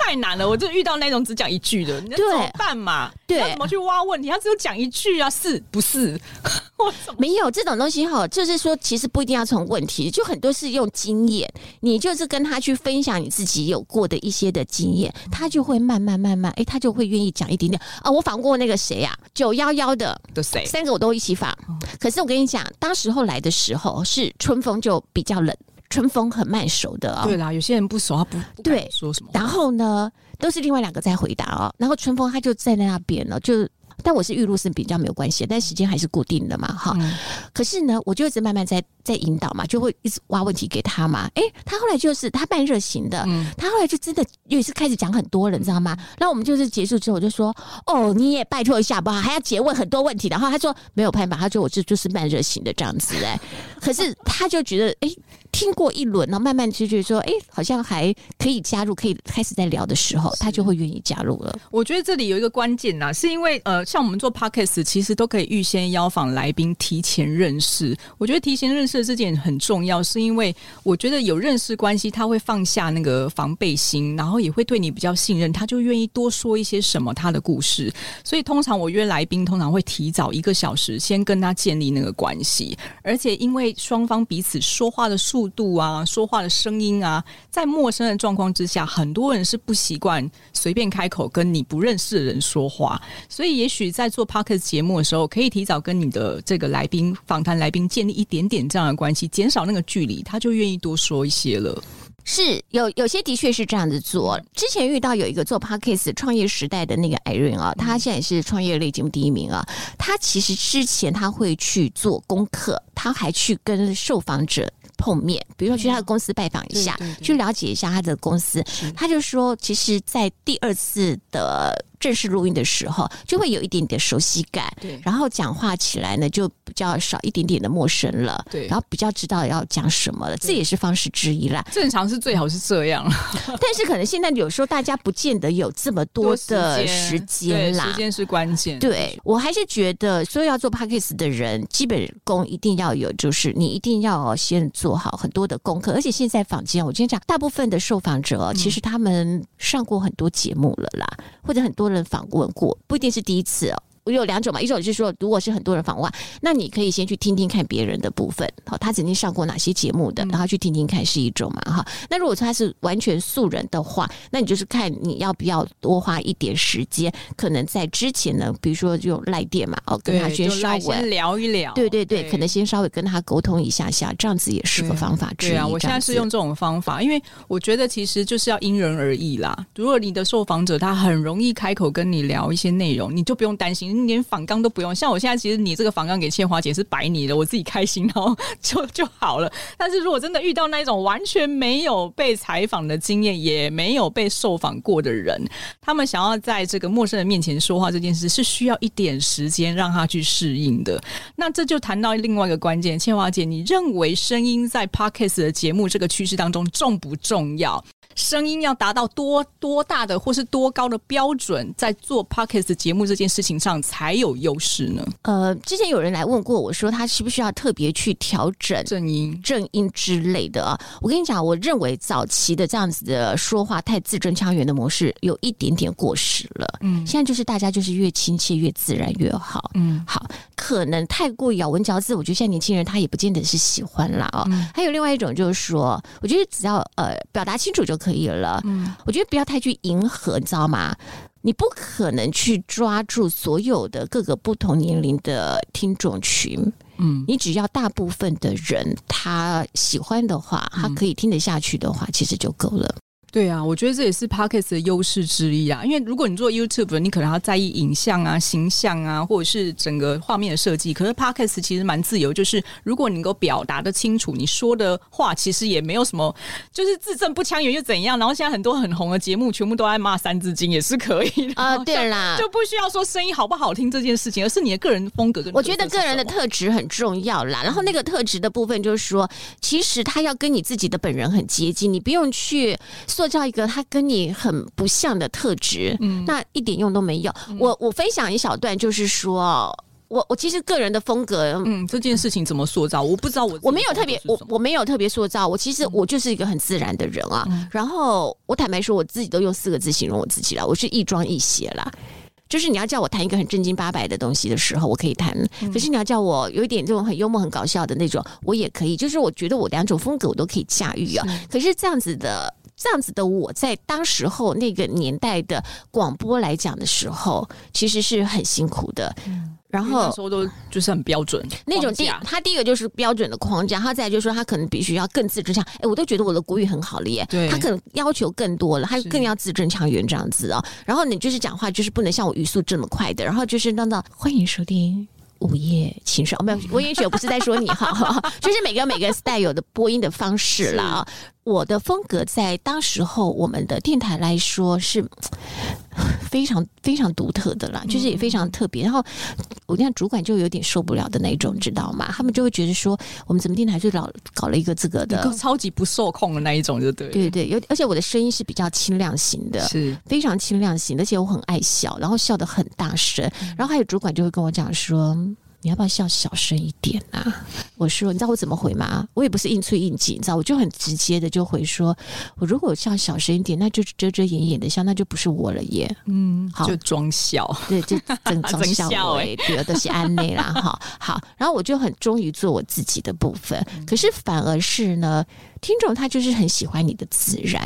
C: 太难了！我就遇到那种只讲一句的，你怎么办嘛？对，怎么去挖问题？他只有讲一句啊，是不是？[laughs]
A: 没有这种东西哈，就是说，其实不一定要从问题，就很多是用经验。你就是跟他去分享你自己有过的一些的经验，他就会慢慢慢慢，哎，他就会愿意讲一点点啊。我访过那个谁呀？九幺幺的
C: 的谁？
A: 三个我都一起访。可是我跟你讲，当时候来的时候是春风就比较冷，春风很慢熟的哦。
C: 对啦，有些人不熟，他不不对说什么。
A: 然后呢，都是另外两个在回答哦。然后春风他就在那边了，就。但我是预录是比较没有关系，但时间还是固定的嘛，哈、嗯。可是呢，我就一直慢慢在在引导嘛，就会一直挖问题给他嘛。哎、欸，他后来就是他慢热型的，嗯、他后来就真的也是开始讲很多了，你知道吗？然后我们就是结束之后，我就说：“哦，你也拜托一下吧，还要结问很多问题。”然后他说：“没有办法，他说我这就是慢热型的这样子。”哎，[laughs] 可是他就觉得哎。欸听过一轮，然后慢慢就觉得说，哎，好像还可以加入，可以开始在聊的时候，他就会愿意加入了。
C: 我觉得这里有一个关键呐，是因为呃，像我们做 Podcast，其实都可以预先邀访来宾，提前认识。我觉得提前认识的这点很重要，是因为我觉得有认识关系，他会放下那个防备心，然后也会对你比较信任，他就愿意多说一些什么他的故事。所以通常我约来宾，通常会提早一个小时先跟他建立那个关系，而且因为双方彼此说话的速度啊，说话的声音啊，在陌生的状况之下，很多人是不习惯随便开口跟你不认识的人说话，所以也许在做 Podcast 节目的时候，可以提早跟你的这个来宾访谈来宾建立一点点这样的关系，减少那个距离，他就愿意多说一些了。
A: 是有有些的确是这样子做。之前遇到有一个做 Podcast 创业时代的那个 Irene 啊，他现在也是创业类节目第一名啊。他其实之前他会去做功课，他还去跟受访者。碰面，比如说去他的公司拜访一下，去了解一下他的公司。他就说，其实，在第二次的。正式录音的时候，就会有一点点熟悉感，对，然后讲话起来呢，就比较少一点点的陌生了，对，然后比较知道要讲什么了，这也是方式之一啦。
C: 正常是最好是这样，[laughs]
A: 但是可能现在有时候大家不见得有这么多的时间啦，
C: 时间是关键。
A: 对，我还是觉得，所有要做 Podcast 的人，基本功一定要有，就是你一定要先做好很多的功课。而且现在坊间，我今天讲，大部分的受访者其实他们上过很多节目了啦，或者很多人访问过，不一定是第一次哦。我有两种嘛，一种就是说，如果是很多人访问，那你可以先去听听看别人的部分，好，他曾经上过哪些节目的，然后去听听看是一种嘛，哈。那如果他是完全素人的话，那你就是看你要不要多花一点时间，可能在之前呢，比如说就赖电嘛，哦，跟他先稍微
C: 聊一聊，
A: 对对对，可能先稍微跟他沟通一下下，这样子也是个方法之一。对啊，
C: 我现在是用这种方法，因为我觉得其实就是要因人而异啦。如果你的受访者他很容易开口跟你聊一些内容，你就不用担心，你连访纲都。不用，像我现在其实你这个访纲给倩华姐是白你的，我自己开心然后 [laughs] 就就好了。但是如果真的遇到那一种完全没有被采访的经验，也没有被受访过的人，他们想要在这个陌生人面前说话这件事，是需要一点时间让他去适应的。那这就谈到另外一个关键，倩华姐，你认为声音在 Podcast 的节目这个趋势当中重不重要？声音要达到多多大的或是多高的标准，在做 Podcast 节目这件事情上才有优势呢？
A: 呃，之前有人来问过我说，他需不需要特别去调整
C: 正音、
A: 正音之类的啊？我跟你讲，我认为早期的这样子的说话太字正腔圆的模式有一点点过时了。嗯，现在就是大家就是越亲切越自然越好。嗯，好，可能太过咬文嚼字，我觉得现在年轻人他也不见得是喜欢啦。哦。嗯，还有另外一种就是说，我觉得只要呃表达清楚就可以了。嗯，我觉得不要太去迎合，你知道吗？你不可能去抓住所有的各个不同年龄的听众群，嗯，你只要大部分的人他喜欢的话，他可以听得下去的话，其实就够了。
C: 对啊，我觉得这也是 Podcast 的优势之一啊。因为如果你做 YouTube，你可能要在意影像啊、形象啊，或者是整个画面的设计。可是 Podcast 其实蛮自由，就是如果你能够表达的清楚，你说的话其实也没有什么，就是字正不腔圆又怎样。然后现在很多很红的节目，全部都在骂三字经，也是可以的
A: 啊。对啦，[laughs]
C: 就不需要说声音好不好听这件事情，而是你的个人风格跟。
A: 我觉得个人的特质很重要啦。然后那个特质的部分，就是说，其实他要跟你自己的本人很接近，你不用去塑造一个他跟你很不像的特质，嗯，那一点用都没有。嗯、我我分享一小段，就是说，我我其实个人的风格，
C: 嗯，这件事情怎么塑造，我不知道我。我
A: 我没有特别，我我没有特别塑造，我其实我就是一个很自然的人啊。嗯、然后我坦白说，我自己都用四个字形容我自己了，我是亦庄亦谐啦。就是你要叫我谈一个很正经八百的东西的时候，我可以谈；可是你要叫我有一点这种很幽默、很搞笑的那种，我也可以。就是我觉得我两种风格我都可以驾驭啊。是可是这样子的。这样子的我在当时候那个年代的广播来讲的时候，其实是很辛苦的。嗯，然后
C: 说都就是很标准
A: 那种第他第一个就是标准的框架，他再就是说他可能必须要更字正腔。哎，我都觉得我的国语很好了耶。对，他可能要求更多了，他更要字正腔圆这样子啊。然后你就是讲话就是不能像我语速这么快的。然后就是那那欢迎收听午夜情深，没有，我也许我不是在说你哈，就是每个每个 style 有的播音的方式啦。啊。我的风格在当时候我们的电台来说是 [laughs] 非常非常独特的啦，就是也非常特别。然后我那主管就有点受不了的那种，知道吗？他们就会觉得说，我们怎么电台就老搞了一个这个的
C: 超级不受控的那一种，就对，
A: 对对，有而且我的声音是比较清亮型的，是非常清亮型，而且我很爱笑，然后笑得很大声。然后还有主管就会跟我讲说。你要不要笑小声一点啊？我说，你知道我怎么回吗？我也不是硬催硬挤，你知道，我就很直接的就回说，我如果笑小声一点，那就遮遮掩掩的笑，那就不是我了耶。嗯，好，
C: 就装笑，
A: 对，就整 [laughs] 装笑哎，对，都、是安内啦，哈好。然后我就很忠于做我自己的部分，可是反而是呢，听众他就是很喜欢你的自然，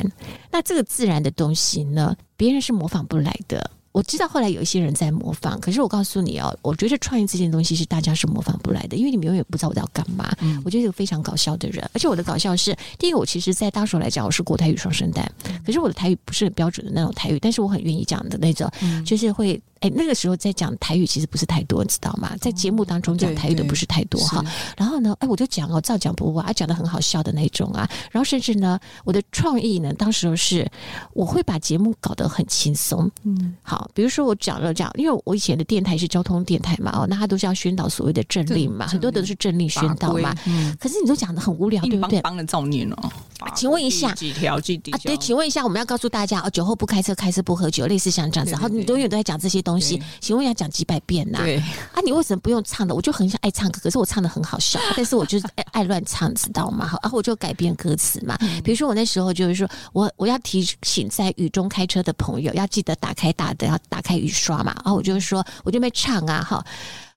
A: 那这个自然的东西呢，别人是模仿不来的。我知道后来有一些人在模仿，可是我告诉你哦，我觉得创意这件东西是大家是模仿不来的，因为你们永远不知道我在干嘛。嗯，我觉得是个非常搞笑的人，而且我的搞笑是，第一个我其实，在当时来讲，我是国台语双声带，可是我的台语不是很标准的那种台语，但是我很愿意讲的那种，就是会。哎，那个时候在讲台语其实不是太多，你知道吗？在节目当中讲台语的不是太多哈。然后呢，哎，我就讲哦，照讲不误啊，讲的很好笑的那种啊。然后甚至呢，我的创意呢，当时是我会把节目搞得很轻松。嗯，好，比如说我讲了讲，因为我以前的电台是交通电台嘛，哦，那他都是要宣导所谓的政令嘛，很多的都是政令宣导嘛。嗯，可是你都讲的很无聊，对不对？
C: 帮了造孽哦。
A: 请问一下，
C: 几条几条？
A: 对，请问一下，我们要告诉大家哦，酒后不开车，开车不喝酒，类似像这样子。然后你永远都在讲这些东西，请问要讲几百遍呐？对啊，你为什么不用唱的？我就很想爱唱歌，可是我唱的很好笑，[laughs] 但是我就是爱 [laughs] 爱乱唱，知道吗？好，然后我就改变歌词嘛。比如说我那时候就是说我我要提醒在雨中开车的朋友，要记得打开大灯，要打开雨刷嘛。然后我就说，我就没唱啊，哈。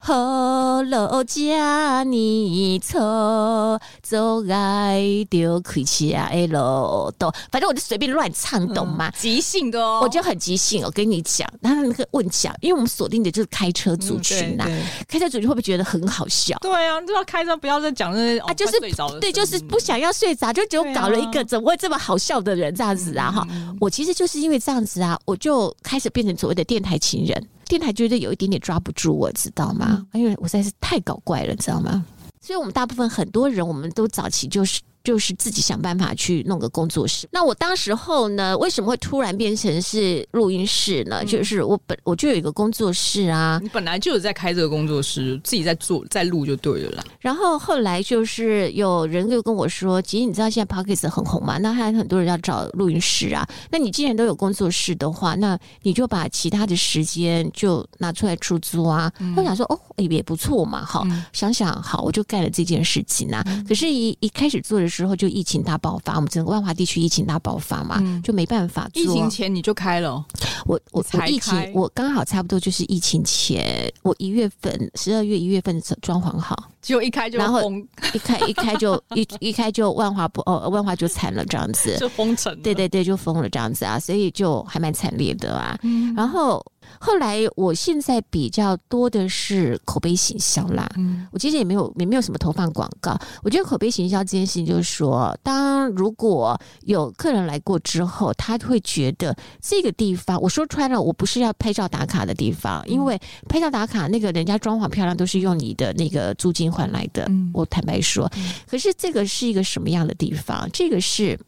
A: 好路家你错，走爱丢开车的路都，反正我就随便乱唱，懂吗？
C: 即兴的哦，
A: 我就很即兴。我跟你讲，他那个问讲，因为我们锁定的就是开车族群呐，开车族群会不会觉得很好笑？
C: 对啊，就要开车，不要再讲那些啊，就是
A: 对，就是不想要睡着，就只有搞了一个怎么会这么好笑的人这样子啊？哈，我其实就是因为这样子啊，我就开始变成所谓的电台情人。电台觉得有一点点抓不住我，知道吗？因为我实在是太搞怪了，知道吗？所以，我们大部分很多人，我们都早期就是就是自己想办法去弄个工作室。那我当时候呢，为什么会突然变成是录音室呢？嗯、就是我本我就有一个工作室啊，
C: 你本来就有在开这个工作室，自己在做在录就对了啦。
A: 然后后来就是有人就跟我说：“其实你知道现在 Podcast 很红嘛？那还有很多人要找录音室啊。那你既然都有工作室的话，那你就把其他的时间就拿出来出租啊。嗯”我想说：“哦，也不错嘛，好，嗯、想想好，我就干了这件事情啊。嗯、可是一，一一开始做的时候就疫情大爆发，我们整个万华地区疫情大爆发嘛，嗯、就没办法做。
C: 疫情前你就开了，
A: 我我我疫情我刚好差不多就是疫情前，我一月份十二月一月份装潢好，
C: 就一开就
A: 然后一开一开就一一开就万华不哦万华就惨了这样子，
C: 就封城，
A: 对对对，就封了这样子啊，所以就还蛮惨烈的啊，嗯、然后。后来，我现在比较多的是口碑行销啦。嗯，我其实也没有也没有什么投放广告。我觉得口碑行销这件事情，就是说，当如果有客人来过之后，他会觉得这个地方，我说穿了，我不是要拍照打卡的地方，因为拍照打卡那个人家装潢漂亮，都是用你的那个租金换来的。嗯，我坦白说，可是这个是一个什么样的地方？这个是。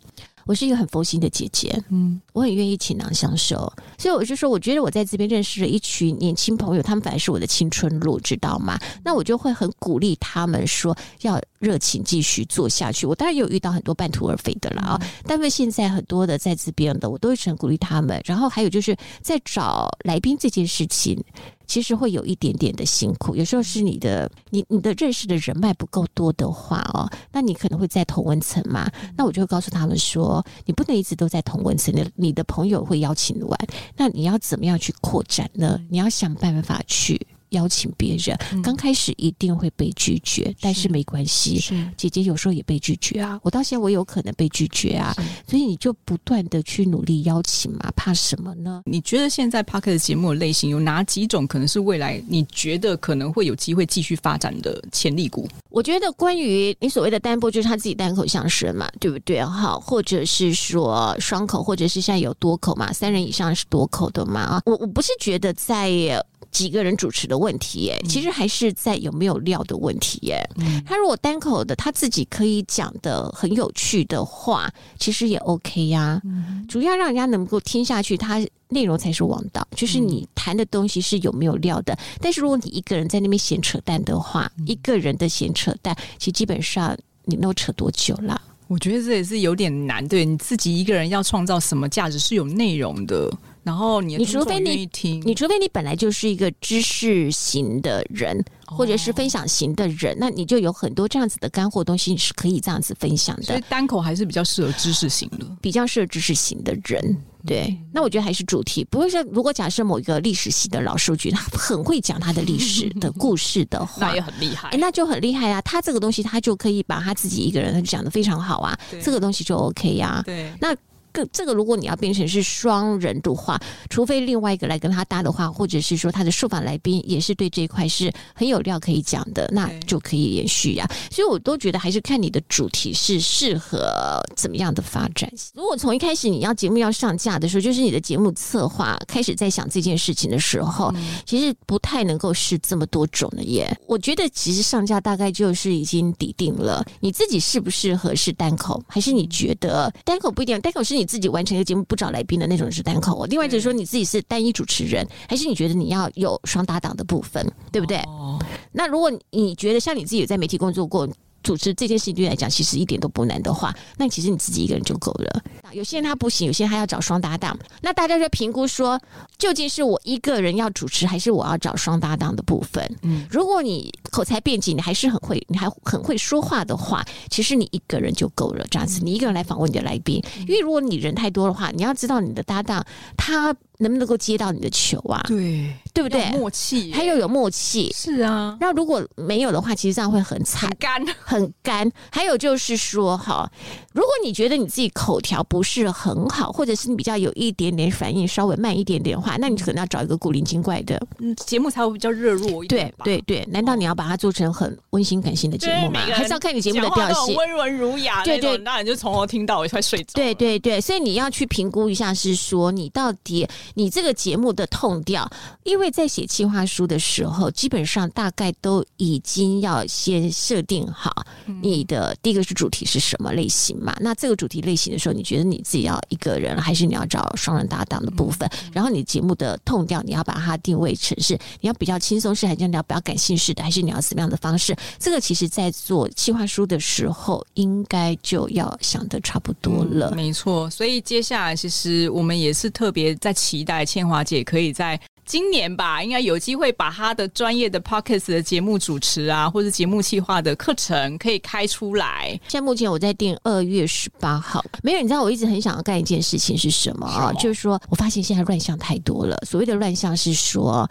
A: 我是一个很佛心的姐姐，嗯，我很愿意倾囊相授，所以我就说，我觉得我在这边认识了一群年轻朋友，他们反而是我的青春路，知道吗？那我就会很鼓励他们说要热情继续做下去。我当然也有遇到很多半途而废的了啊，但是现在很多的在这边的，我都会很鼓励他们。然后还有就是在找来宾这件事情。其实会有一点点的辛苦，有时候是你的你你的认识的人脉不够多的话哦，那你可能会在同温层嘛，那我就会告诉他们说，你不能一直都在同温层，你你的朋友会邀请完，那你要怎么样去扩展呢？你要想办法去。邀请别人，刚开始一定会被拒绝，嗯、但是没关系。是姐姐有时候也被拒绝啊，我到现在我有可能被拒绝啊，所以你就不断的去努力邀请嘛，怕什么呢？
C: 你觉得现在 p a r k 的节目的类型有哪几种可能是未来你觉得可能会有机会继续发展的潜力股？
A: 我觉得关于你所谓的单播，就是他自己单口相声嘛，对不对？好，或者是说双口，或者是现在有多口嘛，三人以上是多口的嘛啊，我我不是觉得在。几个人主持的问题耶，其实还是在有没有料的问题耶。嗯、他如果单口的，他自己可以讲的很有趣的话，其实也 OK 呀、啊。嗯、主要让人家能够听下去，他内容才是王道。就是你谈的东西是有没有料的。嗯、但是如果你一个人在那边闲扯淡的话，嗯、一个人的闲扯淡，其实基本上你能扯多久啦？
C: 我觉得这也是有点难。对，你自己一个人要创造什么价值是有内容的。然后你，
A: 你除非你听，你除非你本来就是一个知识型的人，或者是分享型的人，哦、那你就有很多这样子的干货东西是可以这样子分享的。
C: 所以单口还是比较适合知识型的，
A: 比较适合知识型的人。对，那我觉得还是主题。不会像，如果假设某一个历史系的老师，我觉得他很会讲他的历史的故事的话，
C: 那也很厉害。
A: 哎，那就很厉害啊！他这个东西，他就可以把他自己一个人他讲的非常好啊。这个东西就 OK 呀、啊。对，那。个这个，如果你要变成是双人的话，除非另外一个来跟他搭的话，或者是说他的受访来宾也是对这一块是很有料可以讲的，那就可以延续呀、啊。所以我都觉得还是看你的主题是适合怎么样的发展。如果从一开始你要节目要上架的时候，就是你的节目策划开始在想这件事情的时候，其实不太能够是这么多种的耶。我觉得其实上架大概就是已经底定了，你自己适不适合是单口，还是你觉得单口不一定，单口是你。你自己完成一个节目不找来宾的那种是单口，另外就是说你自己是单一主持人，还是你觉得你要有双搭档的部分，对不对？哦、那如果你觉得像你自己有在媒体工作过，主持这件事情对你来讲其实一点都不难的话，那其实你自己一个人就够了。有些人他不行，有些人他要找双搭档。那大家就评估说，究竟是我一个人要主持，还是我要找双搭档的部分？嗯，如果你口才辩解，你还是很会，你还很会说话的话，其实你一个人就够了。这样子，你一个人来访问你的来宾，因为如果你人太多的话，你要知道你的搭档他。能不能够接到你的球啊？
C: 对，
A: 对不对？
C: 默契，
A: 他又有默契，
C: 是啊。
A: 那如果没有的话，其实这样会很惨，
C: 很干，
A: 很干。还有就是说，哈，如果你觉得你自己口条不是很好，或者是你比较有一点点反应稍微慢一点点的话，那你可能要找一个古灵精怪的，
C: 嗯，节目才会比较热络一点。
A: 对对对，难道你要把它做成很温馨感性的节目吗？还是要看你节目的调性，
C: 温文儒雅，对对，那你就从头听到尾快睡着。
A: 对对对，所以你要去评估一下，是说你到底你这个节目的 tone 调，因为在写企划书的时候，基本上大概都已经要先设定好你的第一个是主题是什么类型嘛？那这个主题类型的时候，你觉得你自己要一个人，还是你要找双人搭档的部分？然后你节目的 tone 调，你要把它定位成是你要比较轻松式，还是你要比较感性式的，还是你要什么样的方式？这个其实在做企划书的时候，应该就要想的差不多了。
C: 嗯、没错，所以接下来其实我们也是特别在期待倩华姐可以在。今年吧，应该有机会把她的专业的 Podcast 的节目主持啊，或者节目企划的课程可以开出来。
A: 现在目前我在定二月十八号，没有，你知道我一直很想要干一件事情是什么啊？就是说我发现现在乱象太多了。所谓的乱象是说，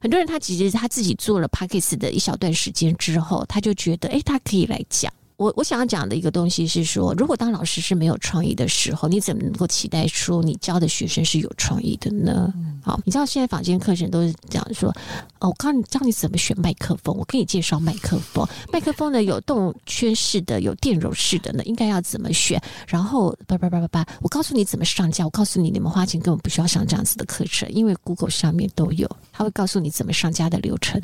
A: 很多人他其实他自己做了 Podcast 的一小段时间之后，他就觉得，哎，他可以来讲。我我想要讲的一个东西是说，如果当老师是没有创意的时候，你怎么能够期待说你教的学生是有创意的呢？好，你知道现在坊间课程都是讲说，哦，我告诉你教你怎么选麦克风，我给你介绍麦克风，麦克风呢有动圈式的，有电容式的呢，应该要怎么选？然后叭叭叭叭叭，我告诉你怎么上架，我告诉你你们花钱根本不需要上这样子的课程，因为 Google 上面都有，他会告诉你怎么上架的流程，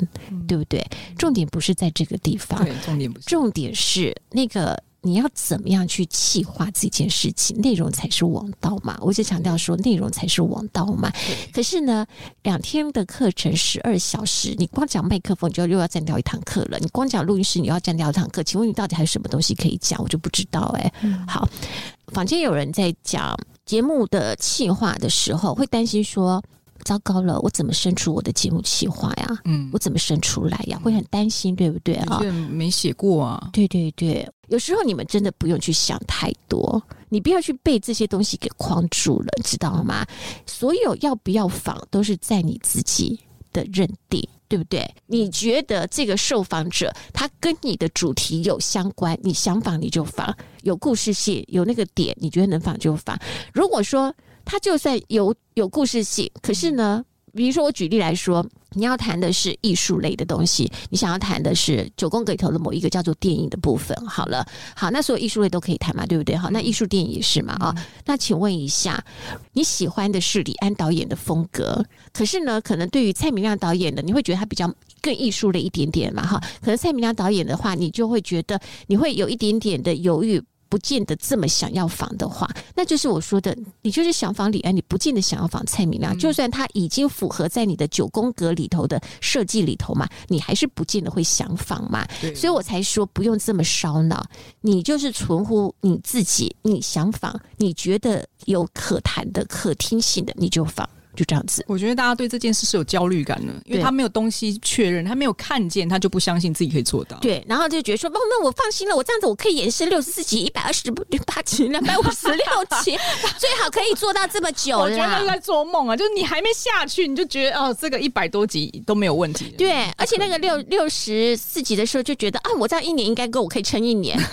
A: 对不对？重点不是在这个地方，
C: 对，重点不是，
A: 重点是。那个你要怎么样去企划这件事情？内容才是王道嘛！我就强调说，内容才是王道嘛。可是呢，两天的课程十二小时，你光讲麦克风，你就又要占掉一堂课了。你光讲录音室，你要占掉一堂课。请问你到底还有什么东西可以讲？我就不知道哎、欸。嗯、好，坊间有人在讲节目的企划的时候，会担心说。糟糕了，我怎么生出我的节目企划呀？嗯，我怎么生出来呀？会很担心，对不对啊？
C: 没写过啊。
A: 对对对，有时候你们真的不用去想太多，你不要去被这些东西给框住了，知道吗？所有要不要访都是在你自己的认定，对不对？你觉得这个受访者他跟你的主题有相关，你想访你就访，有故事性，有那个点，你觉得能访就访。如果说他就算有有故事性，可是呢，比如说我举例来说，你要谈的是艺术类的东西，你想要谈的是九宫格里头的某一个叫做电影的部分。好了，好，那所有艺术类都可以谈嘛，对不对？好，那艺术电影也是嘛啊、哦。那请问一下，你喜欢的是李安导演的风格，可是呢，可能对于蔡明亮导演的，你会觉得他比较更艺术了一点点嘛哈。可能蔡明亮导演的话，你就会觉得你会有一点点的犹豫。不见得这么想要仿的话，那就是我说的，你就是想仿李安，你不见得想要仿蔡明亮。就算他已经符合在你的九宫格里头的设计里头嘛，你还是不见得会想仿嘛。所以我才说不用这么烧脑，你就是存乎你自己，你想仿，你觉得有可谈的、可听性的，你就访。就这样子，
C: 我觉得大家对这件事是有焦虑感的，因为他没有东西确认，他没有看见，他就不相信自己可以做到。
A: 对，然后就觉得说，哦，那我放心了，我这样子我可以演示六十四集、一百二十八集、两百五十六集，最好可以做到这么久了。
C: 我觉得在做梦啊，就是你还没下去，你就觉得哦，这个一百多集都没有问题。
A: 对，而且那个六六十四集的时候就觉得啊，我这样一年应该够，我可以撑一年。[laughs]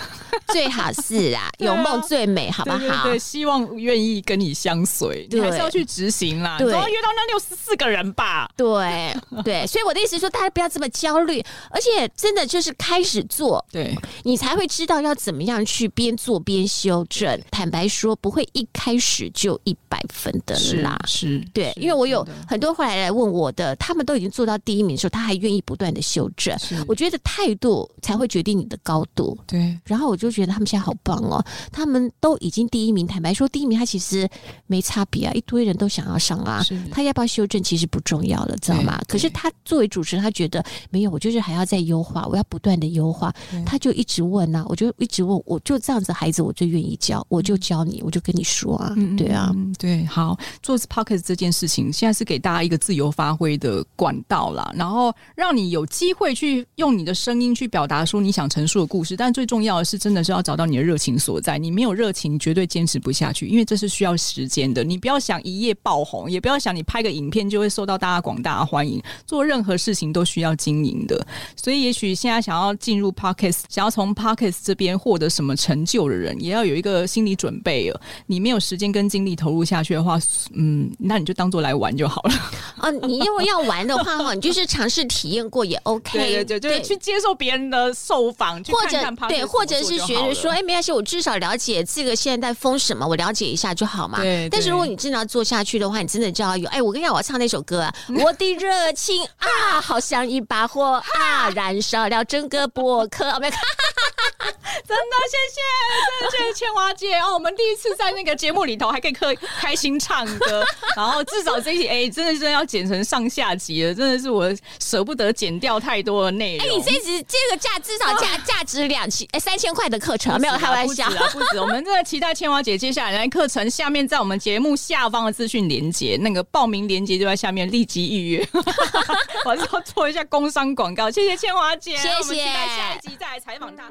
A: 最好是啊，有梦最美，好不好？
C: 对，对，对，希望愿意跟你相随，你还是要去执行啦。对，总要约到那六十四个人吧。
A: 对对，所以我的意思是说，大家不要这么焦虑，而且真的就是开始做，
C: 对，
A: 你才会知道要怎么样去边做边修正。坦白说，不会一开始就一百分的啦。
C: 是，
A: 对，因为我有很多后来来问我的，他们都已经做到第一名的时候，他还愿意不断的修正。我觉得态度才会决定你的高度。
C: 对，
A: 然后我就觉得他们现在好棒哦，他们都已经第一名。坦白说，第一名他其实没差别啊，一堆人都想要上啊。他要不要修正其实不重要了，知道吗？可是他作为主持人，他觉得没有，我就是还要再优化，我要不断的优化。他就一直问啊，我就一直问，我就这样子，孩子我最愿意教，我就教你，我就跟你说啊，对啊，
C: 对，好，做 Podcast 这件事情，现在是给大家一个自由发挥的管道啦，然后让你有机会去用你的声音去表达出你想陈述的故事，但最重要的是，真的是要找到你的热情所在。你没有热情，你绝对坚持不下去，因为这是需要时间的。你不要想一夜爆红，也不要想你拍个影片就会受到大家广大的欢迎。做任何事情都需要经营的。所以，也许现在想要进入 Podcast，想要从 Podcast 这边获得什么成就的人，也要有一个心理准备了。你没有时间跟精力投入下去的话，嗯，那你就当做来玩就好了。[laughs]
A: 哦，你如果要玩的话，哈，你就是尝试体验过也 OK。
C: 对对去接受别人的受访，
A: 或者对，或者是学着说，哎，没关系，我至少了解这个现在在封什么，我了解一下就好嘛。
C: 对。
A: 但是如果你真的要做下去的话，你真的就要有，哎，我跟你讲，我要唱那首歌啊，我的热情啊，[laughs] 好像一把火啊，燃烧了整个博客。我们看。[laughs]
C: 真的，谢谢，真的谢谢千华姐哦！我们第一次在那个节目里头还可以开开心唱歌，[laughs] 然后至少这一集哎、欸，真的是要剪成上下集了，真的是我舍不得剪掉太多的内容。哎、
A: 欸，你这一集这个价至少价价值两千哎三千块的课程，啊、没有开玩笑，
C: 不止啊，不止。我们真的期待千华姐接下来的课程，下面在我们节目下方的资讯连结，那个报名链接就在下面，立即预约。[laughs] 我还是要做一下工商广告，谢谢千华姐，
A: 谢谢。我们
C: 期待下一集再来采访她。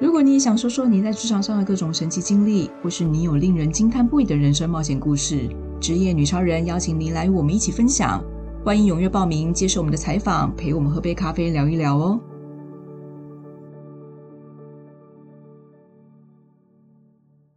B: 如果你也想说说你在职场上的各种神奇经历，或是你有令人惊叹不已的人生冒险故事，职业女超人邀请您来与我们一起分享。欢迎踊跃报名，接受我们的采访，陪我们喝杯咖啡聊一聊哦。